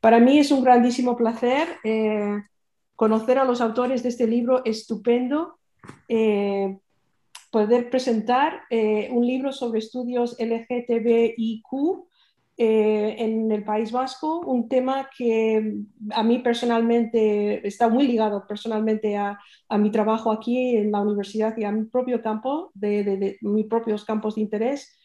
Para mí es un grandísimo placer eh, conocer a los autores de este libro estupendo, eh, poder presentar eh, un libro sobre estudios LGTBIQ en el País Vasco, un tema que a mí personalmente está muy ligado personalmente a, mi trabajo aquí en la universidad y a mi propio campo, de mis propios campos de interés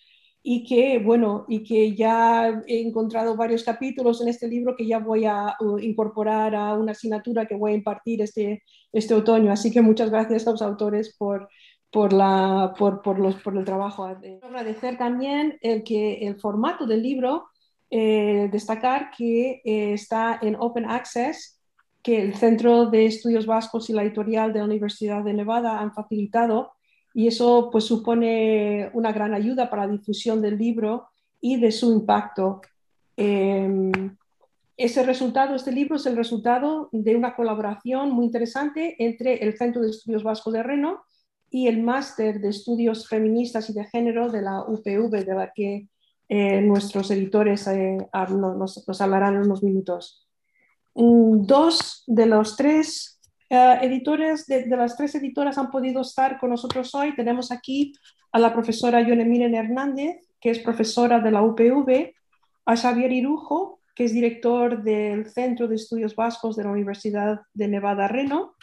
y que, bueno, y que ya he encontrado varios capítulos en este libro que ya voy a uh, incorporar a una asignatura que voy a impartir este, este otoño. Así que muchas gracias a los autores por, por, la, por, por, los, por el trabajo. Agradecer también el, que, el formato del libro, eh, destacar que eh, está en Open Access, que el Centro de Estudios Vascos y la editorial de la Universidad de Nevada han facilitado y eso pues supone una gran ayuda para la difusión del libro y de su impacto. Em, ese resultado, este libro es el resultado de una colaboración muy interesante entre el Centro de Estudios Vasco de Reno y el Máster de Estudios Feministas y de Género de la UPV, de la que eh, nuestros editores eh, nos, hablarán en unos minutos. Dos de los tres eh, editores de, las tres editoras han podido estar con nosotros hoy. Tenemos aquí a la profesora Yone Miren Hernández, que es profesora de la UPV, a Xavier Irujo, que es director del Centro de Estudios Vascos de la Universidad de Nevada Reno.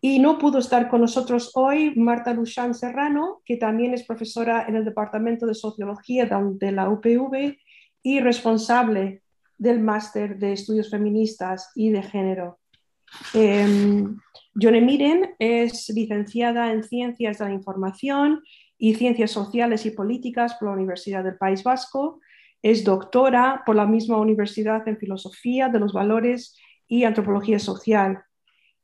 Y no pudo estar con nosotros hoy Marta Luchán Serrano, que también es profesora en el Departamento de Sociología de la UPV y responsable del Máster de Estudios Feministas y de Género. Eh, Miren es licenciada en Ciencias de la Información y Ciencias Sociales y Políticas por la Universidad del País Vasco. Es doctora por la misma universidad en Filosofía de los Valores y Antropología Social.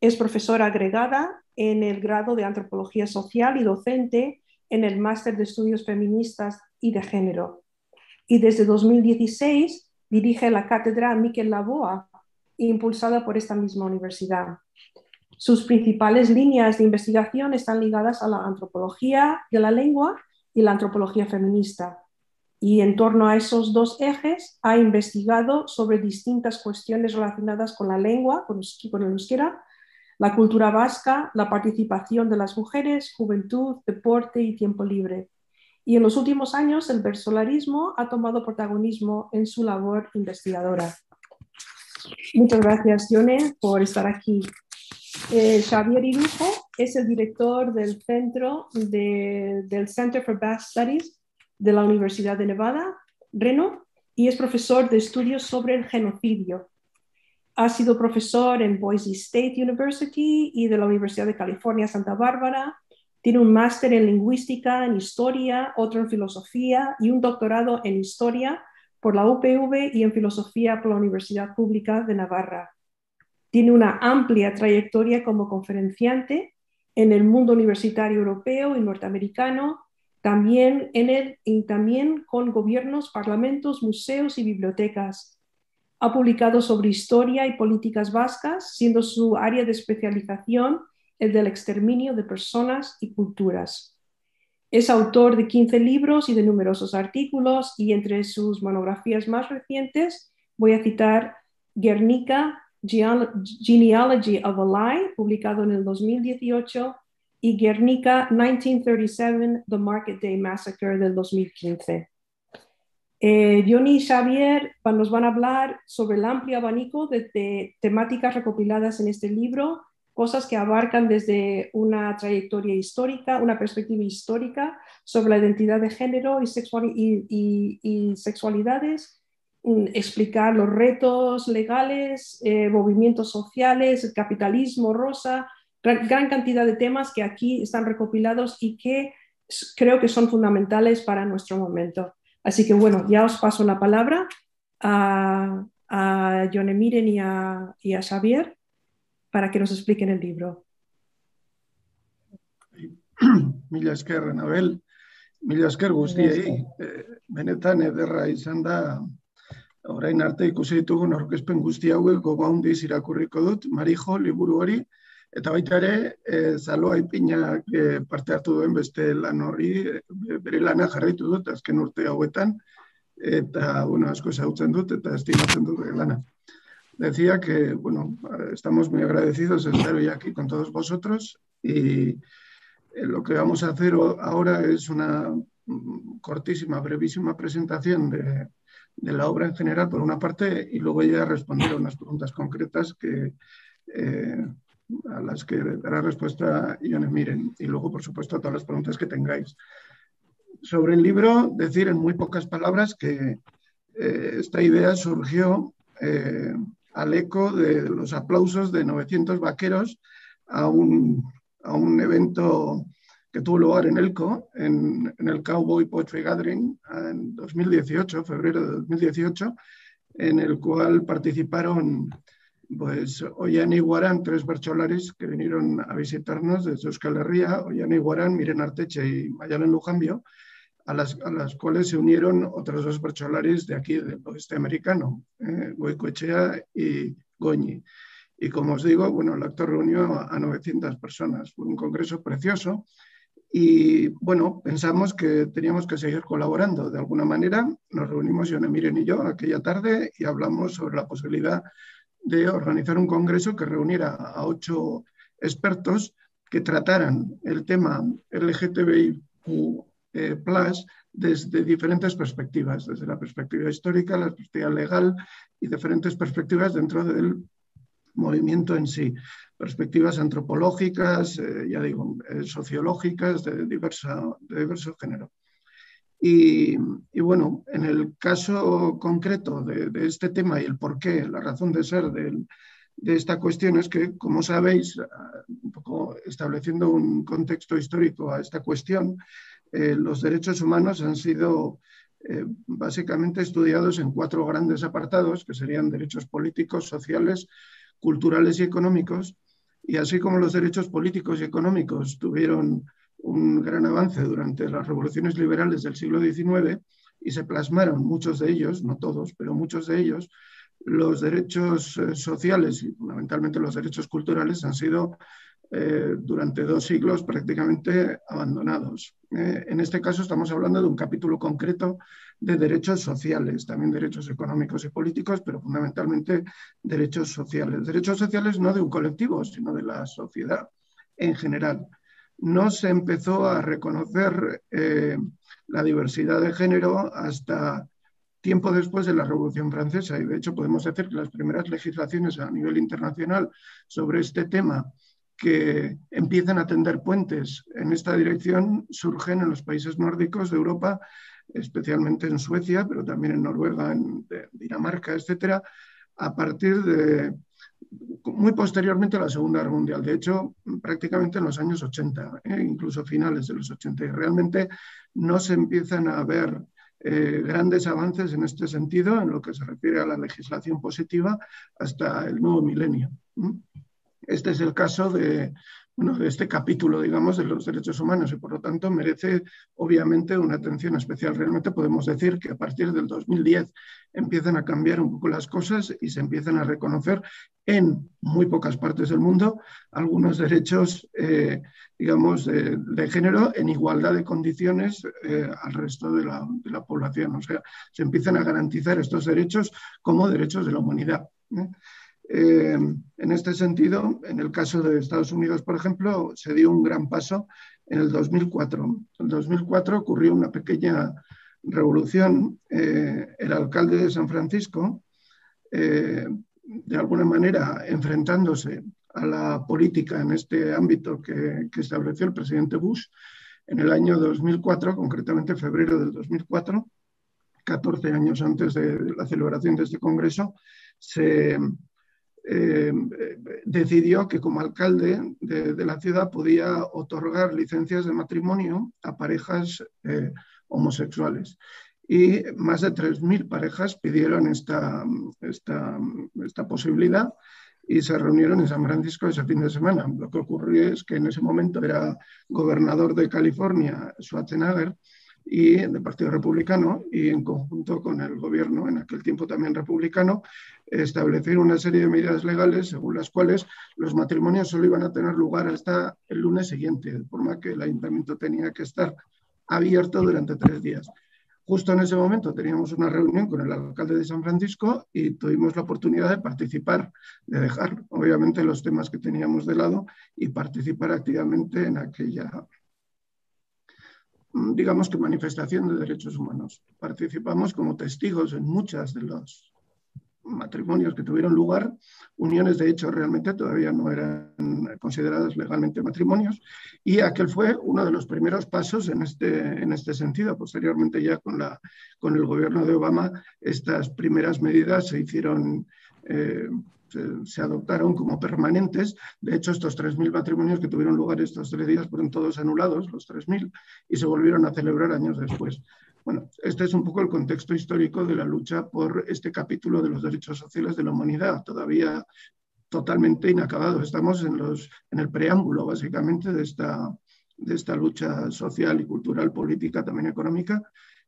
Es profesora agregada en el grado de Antropología Social y docente en el Máster de Estudios Feministas y de Género. Y desde 2016 dirige la cátedra Miquel Laboa impulsada por esta misma universidad. Sus principales líneas de investigación están ligadas a la antropología de la lengua y la antropología feminista. Y en torno a esos dos ejes ha investigado sobre distintas cuestiones relacionadas con la lengua, con el euskera, la cultura vasca, la participación de las mujeres, juventud, deporte y tiempo libre. Y en los últimos años el versolarismo ha tomado protagonismo en su labor investigadora. Muchas gracias, Yone, por estar aquí. Eh, Xavier Irujo es el director del centro del Center for Basque Studies de la Universidad de Nevada, Reno, y es profesor de estudios sobre el genocidio. Ha sido profesor en Boise State University y de la Universidad de California, Santa Bárbara. Tiene un máster en lingüística, en historia, otro en filosofía y un doctorado en historia por la UPV y en filosofía por la Universidad Pública de Navarra. Tiene una amplia trayectoria como conferenciante en el mundo universitario europeo y norteamericano, también, en el, y también con gobiernos, parlamentos, museos y bibliotecas. Ha publicado sobre historia y políticas vascas, siendo su área de especialización el del exterminio de personas y culturas. Es autor de 15 libros y de numerosos artículos y entre sus monografías más recientes voy a citar Guernica, Genealogy of a Lie, publicado en el 2018, y Guernica 1937, The Market Day Massacre del 2015. Eh, Johnny y Xavier nos van a hablar sobre el amplio abanico de temáticas recopiladas en este libro cosas que abarcan desde una trayectoria histórica, una perspectiva histórica sobre la identidad de género y, sexualidades, mm, explicar los retos legales, eh, movimientos sociales, el capitalismo rosa, gran, cantidad de temas que aquí están recopilados y que creo que son fundamentales para nuestro momento. Así que bueno, ya os paso la palabra a, a Miren y a, y para que nos expliquen el libro. Mila esker, Anabel. Mila esker guztiei. Eh, benetan ederra izan da, orain arte ikusi ditugun aurkezpen guzti hauek gogo handiz irakurriko dut, Marijo, liburu hori, eta baita ere, e, zaloa ipinak e, parte hartu duen beste lan hori, bere lana jarraitu dut azken urte hauetan, eta, bueno, asko ezagutzen dut, eta estimatzen dut lana. Decía que, bueno, estamos muy agradecidos de estar hoy aquí con todos vosotros y eh, lo que vamos a hacer ahora es una mm, cortísima, brevísima presentación de, de la obra en general, por una parte, y luego ya responder a unas preguntas concretas que, eh, a las que dará respuesta Ione Miren, y luego, por supuesto, a todas las preguntas que tengáis. Sobre el libro, decir en muy pocas palabras que eh, esta idea surgió eh, al eco de los aplausos de 900 vaqueros a un, a un evento que tuvo lugar en Elco, en, el Cowboy Poetry Gathering, en 2018, febrero de 2018, en el cual participaron pues Guarán, tres bercholares que vinieron a visitarnos desde Euskal Herria, Ollán y Guarán, Miren Arteche y Mayalen Lujambio, a las, a las, cuales se unieron otros dos bercholares de aquí, del oeste americano, eh, Goicoechea y Goñi. Y como os digo, bueno, el actor reunió a, a 900 personas. Fue un congreso precioso y bueno, pensamos que teníamos que seguir colaborando. De alguna manera nos reunimos Yone Miren y yo aquella tarde y hablamos sobre la posibilidad de organizar un congreso que reuniera a ocho expertos que trataran el tema LGTBIQ eh, desde diferentes perspectivas, desde la perspectiva histórica, la perspectiva legal y diferentes perspectivas dentro del movimiento en sí perspectivas antropológicas, eh, ya digo, eh, sociológicas de, diversa, de diverso género. Y, bueno, en el caso concreto de, este tema y el porqué, la razón de ser de, esta cuestión es que, como sabéis, un poco estableciendo un contexto histórico a esta cuestión, eh, los derechos humanos han sido básicamente estudiados en cuatro grandes apartados, que serían derechos políticos, sociales, culturales y económicos, y así como los derechos políticos y económicos tuvieron un gran avance durante las revoluciones liberales del siglo XIX y se plasmaron muchos de ellos, no todos, pero muchos de ellos, los derechos eh, sociales y fundamentalmente los derechos culturales han sido eh, durante dos siglos prácticamente abandonados. Eh, en este caso estamos hablando de un capítulo concreto de derechos sociales, también derechos económicos y políticos, pero fundamentalmente derechos sociales. Derechos sociales no de un colectivo, sino de la sociedad en general. No se empezó a reconocer eh, la diversidad de género hasta tiempo después de la Revolución Francesa y de hecho podemos decir que las primeras legislaciones a nivel internacional sobre este tema que empiezan a tender puentes en esta dirección surgen en los países nórdicos de Europa especialmente en Suecia, pero también en Noruega, en Dinamarca, etcétera, a partir de muy posteriormente a la Segunda Guerra Mundial, de hecho, prácticamente en los años 80, ¿eh? incluso finales de los 80, y realmente no se empiezan a ver eh, grandes avances en este sentido en lo que se refiere a la legislación positiva hasta el nuevo milenio. Este es el caso de, este capítulo, digamos, de los derechos humanos y por lo tanto merece obviamente una atención especial. Realmente podemos decir que a partir del 2010 empiezan a cambiar un poco las cosas y se empiezan a reconocer en muy pocas partes del mundo algunos derechos, eh, digamos, de, género en igualdad de condiciones eh, al resto de la, de la, población. O sea, se empiezan a garantizar estos derechos como derechos de la humanidad. ¿eh? Eh, en este sentido, en el caso de Estados Unidos, por ejemplo, se dio un gran paso en el 2004. En el 2004 ocurrió una pequeña revolución. Eh, el alcalde de San Francisco, eh, de alguna manera enfrentándose a la política en este ámbito que, que, estableció el presidente Bush en el año 2004, concretamente febrero del 2004, 14 años antes de la celebración de este Congreso, se, eh, decidió que como alcalde de, la ciudad podía otorgar licencias de matrimonio a parejas eh, homosexuales. Y más de 3.000 parejas pidieron esta, esta, esta posibilidad y se reunieron en San Francisco ese fin de semana. Lo que ocurrió es que en ese momento era gobernador de California, Schwarzenegger, y del Partido Republicano y en conjunto con el gobierno, en aquel tiempo también republicano, establecer una serie de medidas legales según las cuales los matrimonios solo iban a tener lugar hasta el lunes siguiente, de forma que el ayuntamiento tenía que estar abierto durante tres días. Justo en ese momento teníamos una reunión con el alcalde de San Francisco y tuvimos la oportunidad de participar, de dejar obviamente los temas que teníamos de lado y participar activamente en aquella, digamos que manifestación de derechos humanos. Participamos como testigos en muchas de los matrimonios que tuvieron lugar, uniones de hecho realmente todavía no eran consideradas legalmente matrimonios, y aquel fue uno de los primeros pasos en este, en este sentido. Posteriormente ya con, la, con el gobierno de Obama estas primeras medidas se hicieron... Eh, se, adoptaron como permanentes. De hecho, estos 3.000 matrimonios que tuvieron lugar estos tres días fueron todos anulados, los 3.000, y se volvieron a celebrar años después. Bueno, este es un poco el contexto histórico de la lucha por este capítulo de los derechos sociales de la humanidad, todavía totalmente inacabado. Estamos en, los, en el preámbulo, básicamente, de esta, de esta lucha social y cultural, política, también económica,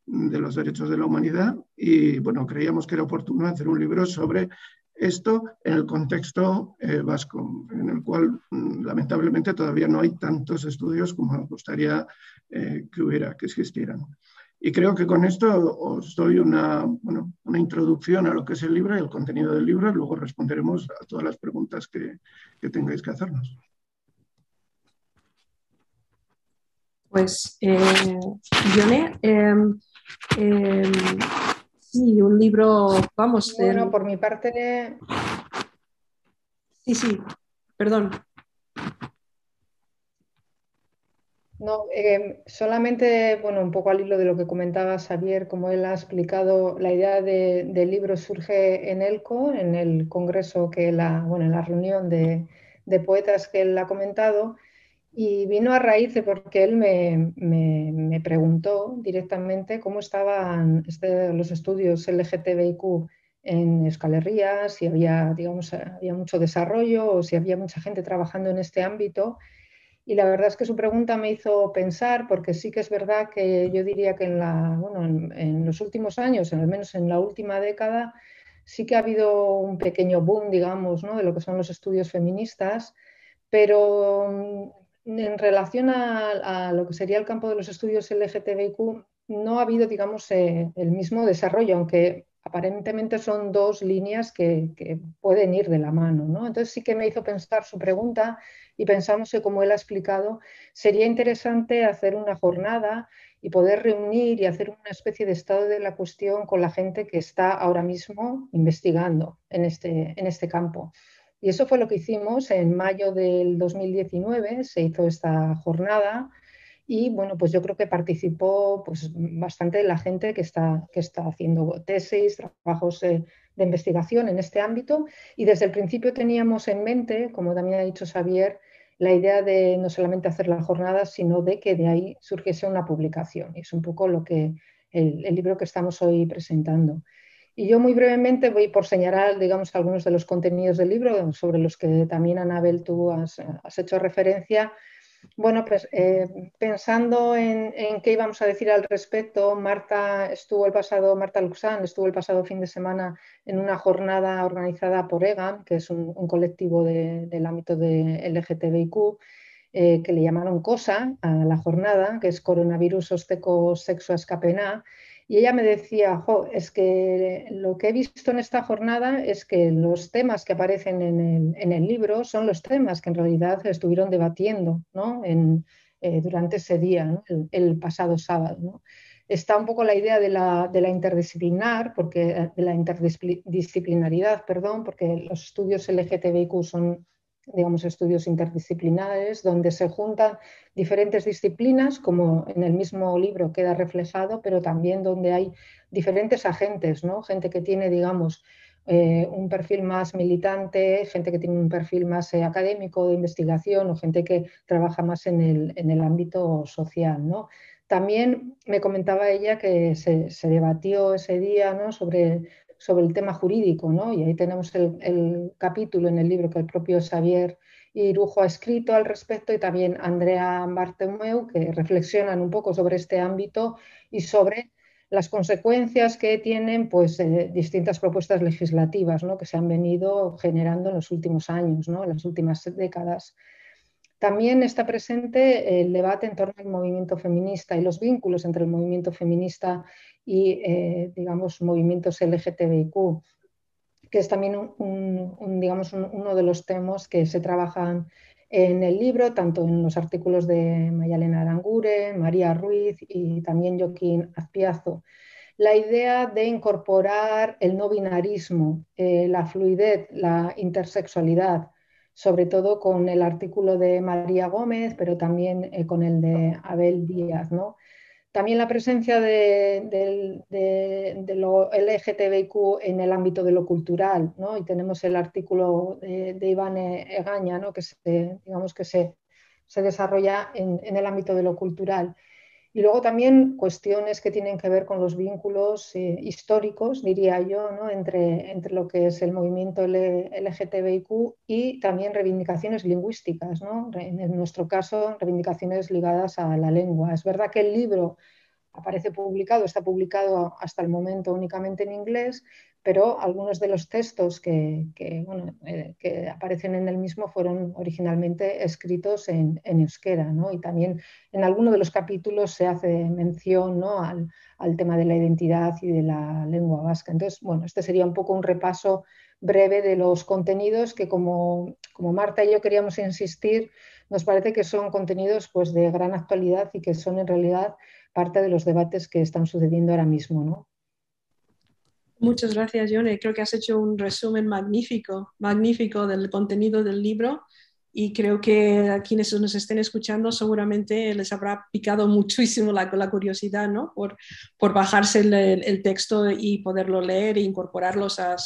de los derechos de la humanidad. Y bueno, creíamos que era oportuno hacer un libro sobre esto en el contexto eh, vasco, en el cual mm, lamentablemente todavía no hay tantos estudios como nos gustaría eh, que hubiera, que existieran. Y creo que con esto os doy una, bueno, una introducción a lo que es el libro y el contenido del libro luego responderemos a todas las preguntas que, que tengáis que hacernos. Pues, eh, Yone, em, em, sí, un libro, vamos. Bueno, por mi parte. Sí, sí, perdón. No, eh, solamente, bueno, un poco al hilo de lo que comentaba Xavier, como él ha explicado, la idea del libro surge en ELCO, en el congreso que la, bueno, en la reunión de, poetas que él ha comentado, y vino a raíz de porque él me, preguntó directamente cómo estaban este, los estudios LGTBIQ en Euskal si había, digamos, había mucho desarrollo o si había mucha gente trabajando en este ámbito y la verdad es que su pregunta me hizo pensar, porque sí que es verdad que yo diría que en, la, bueno, en, los últimos años, al menos en la última década, sí que ha habido un pequeño boom, digamos, ¿no? de lo que son los estudios feministas, pero en relación a, lo que sería el campo de los estudios LGTBIQ, no ha habido, digamos, eh, el mismo desarrollo, aunque aparentemente son dos líneas que, pueden ir de la mano. ¿no? Entonces sí que me hizo pensar su pregunta y pensamos que, como él ha explicado, sería interesante hacer una jornada y poder reunir y hacer una especie de estado de la cuestión con la gente que está ahora mismo investigando en este, en este campo. Y eso fue lo que hicimos en mayo del 2019, se hizo esta jornada y bueno, pues yo creo que participó pues, bastante la gente que está, que está haciendo tesis, trabajos de investigación en este ámbito y desde el principio teníamos en mente, como también ha dicho Xavier, la idea de no solamente hacer la jornada, sino de que de ahí surgiese una publicación. Y es un poco lo que el, libro que estamos hoy presentando. Y yo muy brevemente voy por señalar, digamos, algunos de los contenidos del libro sobre los que también, Anabel, tú has hecho referencia. Bueno, pues eh, pensando en, qué íbamos a decir al respecto, Marta estuvo el pasado, Marta Luxán estuvo el pasado fin de semana en una jornada organizada por EGAN, que es un, colectivo del ámbito de LGTBIQ, eh, que le llamaron COSA a la jornada, que es Coronavirus Osteco Sexo Escapena, y ella me decía, es que lo que he visto en esta jornada es que los temas que aparecen en el, libro son los temas que en realidad estuvieron debatiendo eh, durante ese día, el, pasado sábado. Está un poco la idea de la, de la interdisciplinar, porque, de la interdisciplinaridad, perdón, porque los estudios LGTBIQ son digamos, estudios interdisciplinares, donde se juntan diferentes disciplinas, como en el mismo libro queda reflejado, pero también donde hay diferentes agentes, ¿no? Gente que tiene, digamos, eh, un perfil más militante, gente que tiene un perfil más eh, académico de investigación o gente que trabaja más en el, en el ámbito social, ¿no? También me comentaba ella que se, se debatió ese día ¿no? sobre sobre el tema jurídico, ¿no? Y ahí tenemos el, capítulo en el libro que el propio Xavier Irujo ha escrito al respecto y también Andrea Bartomeu, que reflexionan un poco sobre este ámbito y sobre las consecuencias que tienen pues, eh, distintas propuestas legislativas ¿no? que se han venido generando en los últimos años, ¿no? en las últimas décadas. También está presente el debate en torno al movimiento feminista y los vínculos entre el movimiento feminista y, eh, digamos, movimientos LGTBIQ, que es también digamos, uno de los temas que se trabajan en el libro, tanto en los artículos de Mayalena Arangure, María Ruiz y también Joaquín Azpiazo. La idea de incorporar el no binarismo, eh, la fluidez, la intersexualidad, sobre todo con el artículo de María Gómez, pero también eh, con el de Abel Díaz. ¿no? También la presencia de, lo LGTBIQ en el ámbito de lo cultural, ¿no? y tenemos el artículo de, Iván Egaña, ¿no? que, se, digamos que se, desarrolla en, el ámbito de lo cultural. Y luego también cuestiones que tienen que ver con los vínculos eh, históricos, diría yo, ¿no? entre, entre lo que es el movimiento LGTBIQ y también reivindicaciones lingüísticas. ¿no? En nuestro caso, reivindicaciones ligadas a la lengua. Es verdad que el libro aparece publicado, está publicado hasta el momento únicamente en inglés, pero algunos de los textos que, eh, aparecen en el mismo fueron originalmente escritos en, euskera, y también en alguno de los capítulos se hace mención al, tema de la identidad y de la lengua vasca. Entonces, bueno, este sería un poco un repaso breve de los contenidos que como, como Marta y yo queríamos insistir, nos parece que son contenidos pues, de gran actualidad y que son en realidad parte de los debates que están sucediendo ahora mismo. ¿no? Muchas gracias, Yone. Creo que has hecho un resumen magnífico, magnífico del contenido del libro y creo que a quienes nos estén escuchando seguramente les habrá picado muchísimo la, curiosidad ¿no? por, bajarse el, texto y poderlo leer e incorporarlos a,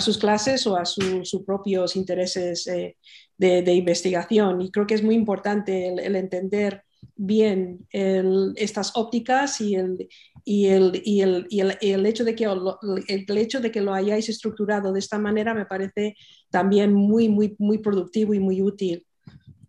sus clases o a sus propios intereses eh, de, investigación. Y creo que es muy importante el entender bien estas ópticas y el, y el, y el, y el, hecho de que, el hecho de que lo hayáis estructurado de esta manera me parece también muy, muy, muy productivo y muy útil.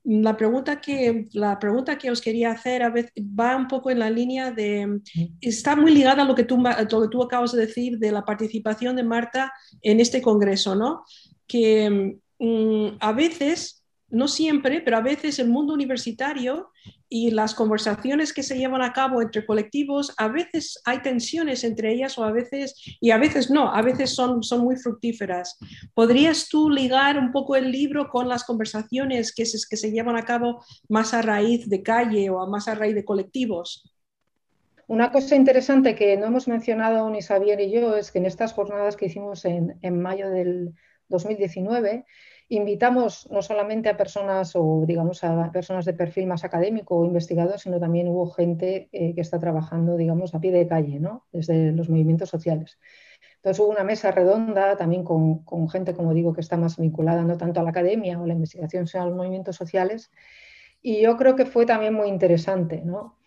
La pregunta, que, la pregunta que os quería hacer a veces va un poco en la línea de, está muy ligada a lo que tú, a lo que tú acabas de decir de la participación de Marta en este congreso, ¿no? Que mm, a veces no siempre, pero a veces el mundo universitario y las conversaciones que se llevan a cabo entre colectivos, a veces hay tensiones entre ellas o a veces, y a veces no, a veces son, son muy fructíferas. ¿Podrías tú ligar un poco el libro con las conversaciones que se, que se llevan a cabo más a raíz de calle o más a raíz de colectivos? Una cosa interesante que no hemos mencionado ni Xavier y yo es que en estas jornadas que hicimos en, en mayo del 2019, invitamos no solamente a personas o digamos a personas de perfil más académico o investigador, sino también hubo gente eh, que está trabajando, digamos, a pie de calle, ¿no? Desde los movimientos sociales. Entonces hubo una mesa redonda también con, con, gente, como digo, que está más vinculada no tanto a la academia o la investigación, sino a los movimientos sociales. Y yo creo que fue también muy interesante, ¿no?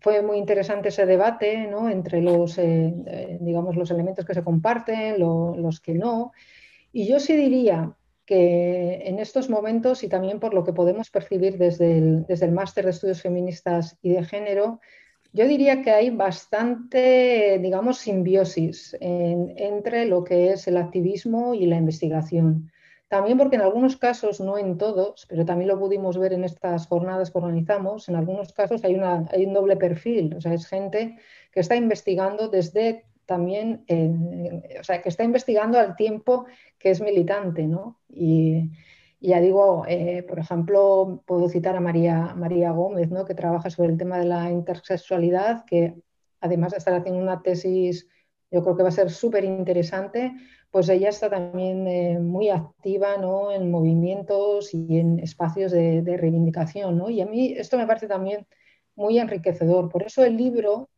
Fue muy interesante ese debate ¿no? entre los, eh, eh, digamos, los elementos que se comparten, los que no. Y yo sí diría que en estos momentos y también por lo que podemos percibir desde el, desde el máster de estudios feministas y de género, yo diría que hay bastante, digamos, simbiosis entre lo que es el activismo y la investigación. También porque en algunos casos, no en todos, pero también lo pudimos ver en estas jornadas que organizamos, en algunos casos hay, una, hay un doble perfil, o sea, es gente que está investigando desde también, o sea, que está investigando al tiempo que es militante, ¿no? Y, ya digo, eh, por ejemplo, puedo citar a María, María Gómez, ¿no? que trabaja sobre el tema de la intersexualidad, que además de estar haciendo una tesis, yo creo que va a ser súper interesante, pues ella está también eh, muy activa ¿no? en movimientos y en espacios de, de reivindicación. ¿no? Y a mí esto me parece también muy enriquecedor. Por eso el libro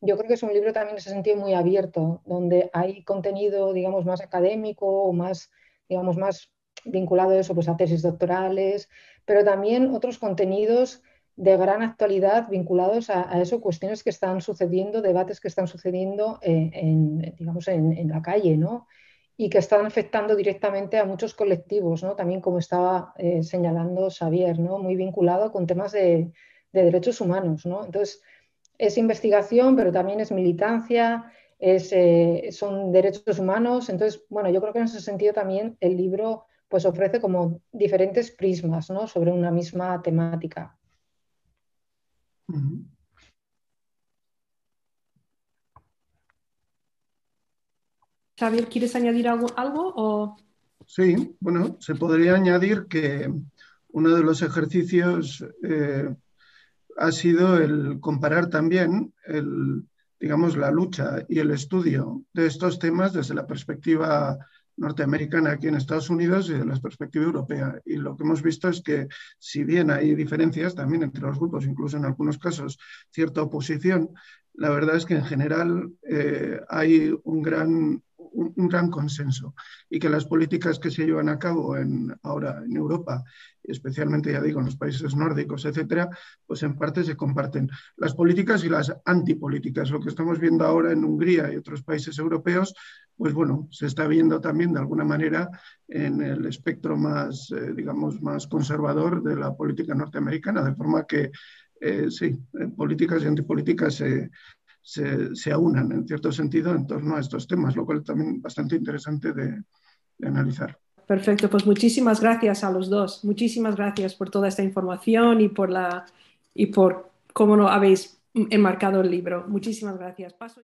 yo creo que es un libro también en ese sentido muy abierto, donde hay contenido, digamos, más académico o más, digamos, más vinculado a eso, pues a tesis doctorales, pero también otros contenidos de gran actualidad vinculados a, eso, cuestiones que están sucediendo, debates que están sucediendo eh, en, digamos, en, la calle, ¿no? Y que están afectando directamente a muchos colectivos, ¿no? También como estaba eh, señalando Xavier, ¿no? Muy vinculado con temas de, de derechos humanos, ¿no? Entonces, es investigación, pero también es militancia, es, eh, son derechos humanos. Entonces, bueno, yo creo que en ese sentido también el libro pues ofrece como diferentes prismas ¿no? sobre una misma temática. Xavier, ¿quieres añadir algo? algo o... Sí, bueno, se podría añadir que uno de los ejercicios eh, ha sido el comparar también el, digamos, la lucha y el estudio de estos temas desde la perspectiva norteamericana aquí en Estados Unidos y de la perspectiva europea. Y lo que hemos visto es que si bien hay diferencias también entre los grupos, incluso en algunos casos cierta oposición, la verdad es que en general eh, hay un gran un, gran consenso y que las políticas que se llevan a cabo en, ahora en Europa, especialmente ya digo en los países nórdicos, etcétera, pues en parte se comparten. Las políticas y las antipolíticas, lo que estamos viendo ahora en Hungría y otros países europeos, pues bueno, se está viendo también de alguna manera en el espectro más, eh, digamos, más conservador de la política norteamericana, de forma que eh, sí, políticas y antipolíticas se, se, aunan en cierto sentido en torno a estos temas, lo cual también bastante interesante de, analizar. Perfecto, pues muchísimas gracias a los dos. Muchísimas gracias por toda esta información y por, la, y por cómo lo habéis enmarcado el libro. Muchísimas gracias. Paso...